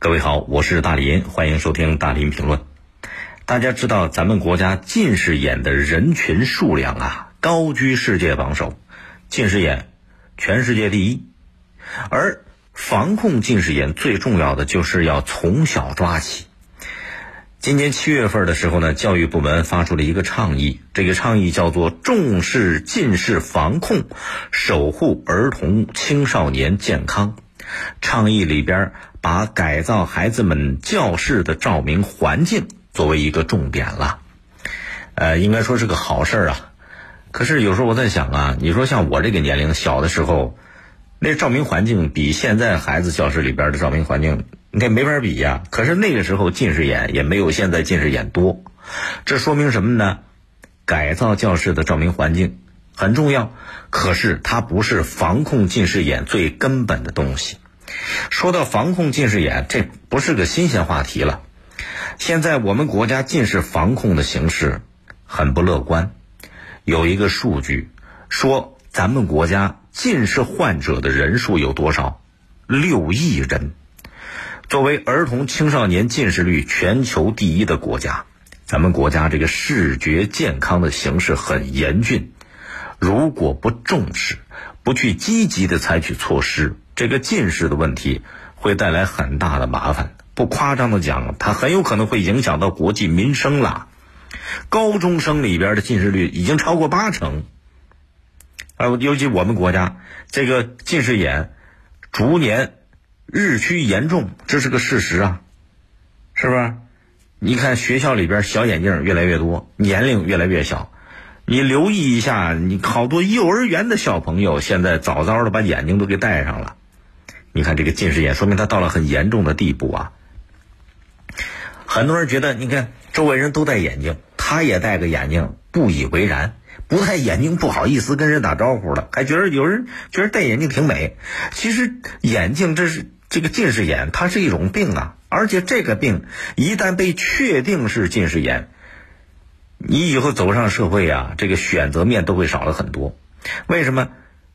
各位好，我是大林，欢迎收听大林评论。大家知道，咱们国家近视眼的人群数量啊，高居世界榜首，近视眼全世界第一。而防控近视眼最重要的就是要从小抓起。今年七月份的时候呢，教育部门发出了一个倡议，这个倡议叫做“重视近视防控，守护儿童青少年健康”。倡议里边把改造孩子们教室的照明环境作为一个重点了，呃，应该说是个好事儿啊。可是有时候我在想啊，你说像我这个年龄小的时候，那照明环境比现在孩子教室里边的照明环境，你看没法比呀。可是那个时候近视眼也没有现在近视眼多，这说明什么呢？改造教室的照明环境很重要，可是它不是防控近视眼最根本的东西。说到防控近视眼，这不是个新鲜话题了。现在我们国家近视防控的形势很不乐观。有一个数据说，咱们国家近视患者的人数有多少？六亿人。作为儿童青少年近视率全球第一的国家，咱们国家这个视觉健康的形势很严峻。如果不重视，不去积极的采取措施，这个近视的问题会带来很大的麻烦，不夸张的讲，它很有可能会影响到国计民生了。高中生里边的近视率已经超过八成，啊，尤其我们国家这个近视眼逐年日趋严重，这是个事实啊，是不是？你看学校里边小眼镜越来越多，年龄越来越小。你留意一下，你好多幼儿园的小朋友现在早早的把眼睛都给戴上了。你看这个近视眼，说明他到了很严重的地步啊。很多人觉得，你看周围人都戴眼镜，他也戴个眼镜，不以为然，不戴眼镜不好意思跟人打招呼了，还觉得有人觉得戴眼镜挺美。其实眼镜这是这个近视眼，它是一种病啊，而且这个病一旦被确定是近视眼，你以后走上社会啊，这个选择面都会少了很多。为什么？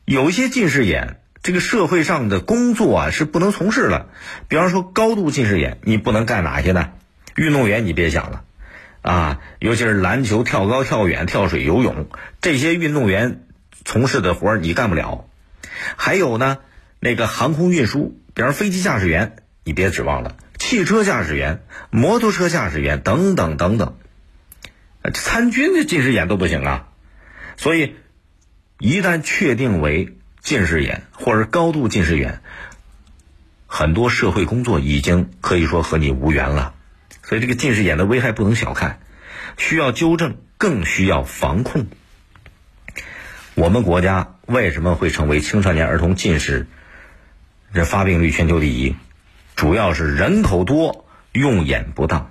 有一些近视眼。这个社会上的工作啊是不能从事了，比方说高度近视眼，你不能干哪些呢？运动员你别想了，啊，尤其是篮球、跳高、跳远、跳水、游泳这些运动员从事的活儿你干不了。还有呢，那个航空运输，比方飞机驾驶员，你别指望了；汽车驾驶员、摩托车驾驶员等等等等，参军的近视眼都不行啊。所以，一旦确定为。近视眼或者高度近视眼，很多社会工作已经可以说和你无缘了，所以这个近视眼的危害不能小看，需要纠正，更需要防控。我们国家为什么会成为青少年儿童近视这发病率全球第一？主要是人口多，用眼不当，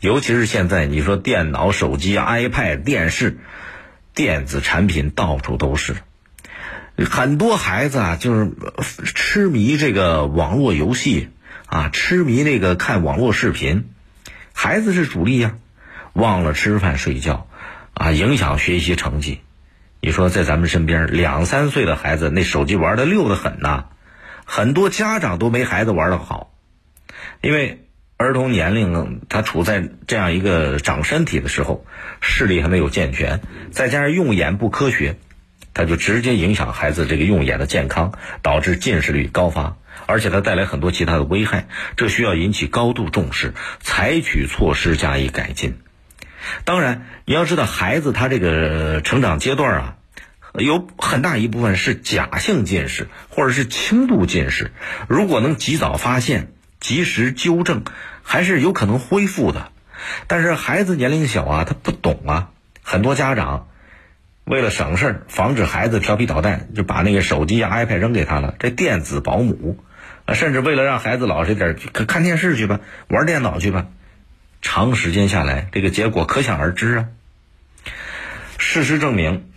尤其是现在你说电脑、手机、iPad、电视、电子产品到处都是。很多孩子啊，就是痴迷这个网络游戏啊，痴迷那个看网络视频。孩子是主力呀，忘了吃饭睡觉，啊，影响学习成绩。你说在咱们身边，两三岁的孩子那手机玩的溜得很呐，很多家长都没孩子玩的好，因为儿童年龄他处在这样一个长身体的时候，视力还没有健全，再加上用眼不科学。它就直接影响孩子这个用眼的健康，导致近视率高发，而且它带来很多其他的危害，这需要引起高度重视，采取措施加以改进。当然，你要知道，孩子他这个成长阶段啊，有很大一部分是假性近视或者是轻度近视，如果能及早发现、及时纠正，还是有可能恢复的。但是孩子年龄小啊，他不懂啊，很多家长。为了省事儿，防止孩子调皮捣蛋，就把那个手机呀、iPad 扔给他了。这电子保姆，啊，甚至为了让孩子老实点，可看电视去吧，玩电脑去吧。长时间下来，这个结果可想而知啊。事实证明，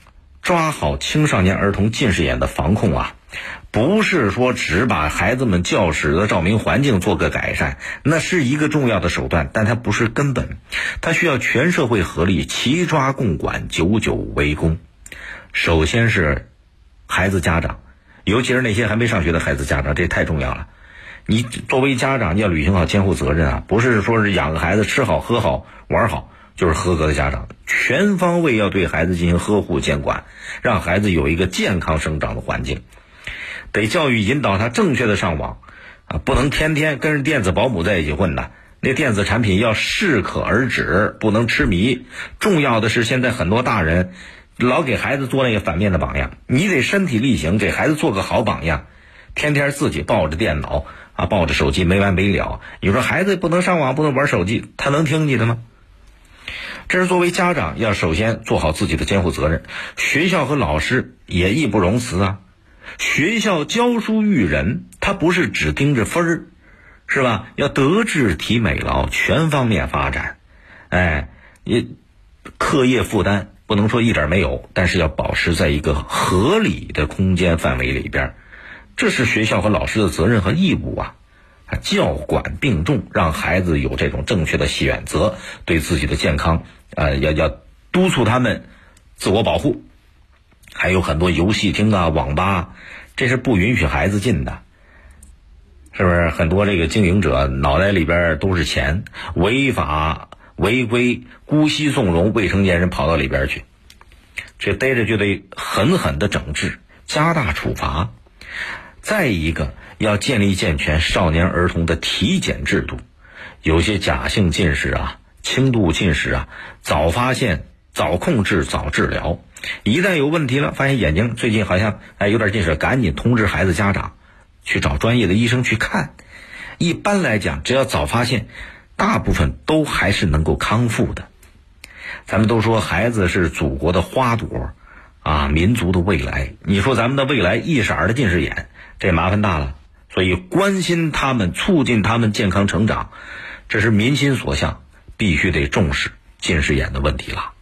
抓好青少年儿童近视眼的防控啊。不是说只把孩子们教室的照明环境做个改善，那是一个重要的手段，但它不是根本，它需要全社会合力齐抓共管，久久为功。首先是孩子家长，尤其是那些还没上学的孩子家长，这太重要了。你作为家长，你要履行好监护责任啊，不是说是养个孩子吃好喝好玩好就是合格的家长，全方位要对孩子进行呵护监管，让孩子有一个健康生长的环境，得教育引导他正确的上网，啊，不能天天跟着电子保姆在一起混呐，那电子产品要适可而止，不能痴迷。重要的是，现在很多大人老给孩子做那个反面的榜样，你得身体力行，给孩子做个好榜样，天天自己抱着电脑。啊，抱着手机没完没了。你说孩子不能上网，不能玩手机，他能听你的吗？这是作为家长要首先做好自己的监护责任。学校和老师也义不容辞啊。学校教书育人，他不是只盯着分儿，是吧？要德智体美劳全方面发展。哎，你课业负担不能说一点没有，但是要保持在一个合理的空间范围里边。这是学校和老师的责任和义务啊，教管并重，让孩子有这种正确的选择，对自己的健康，呃，要要督促他们自我保护。还有很多游戏厅啊、网吧，这是不允许孩子进的，是不是？很多这个经营者脑袋里边都是钱，违法违规、姑息纵容未成年人跑到里边去，这逮着就得狠狠的整治，加大处罚。再一个，要建立健全少年儿童的体检制度。有些假性近视啊、轻度近视啊，早发现、早控制、早治疗。一旦有问题了，发现眼睛最近好像哎有点近视，赶紧通知孩子家长，去找专业的医生去看。一般来讲，只要早发现，大部分都还是能够康复的。咱们都说孩子是祖国的花朵，啊，民族的未来。你说咱们的未来一色儿的近视眼。这麻烦大了，所以关心他们、促进他们健康成长，这是民心所向，必须得重视近视眼的问题了。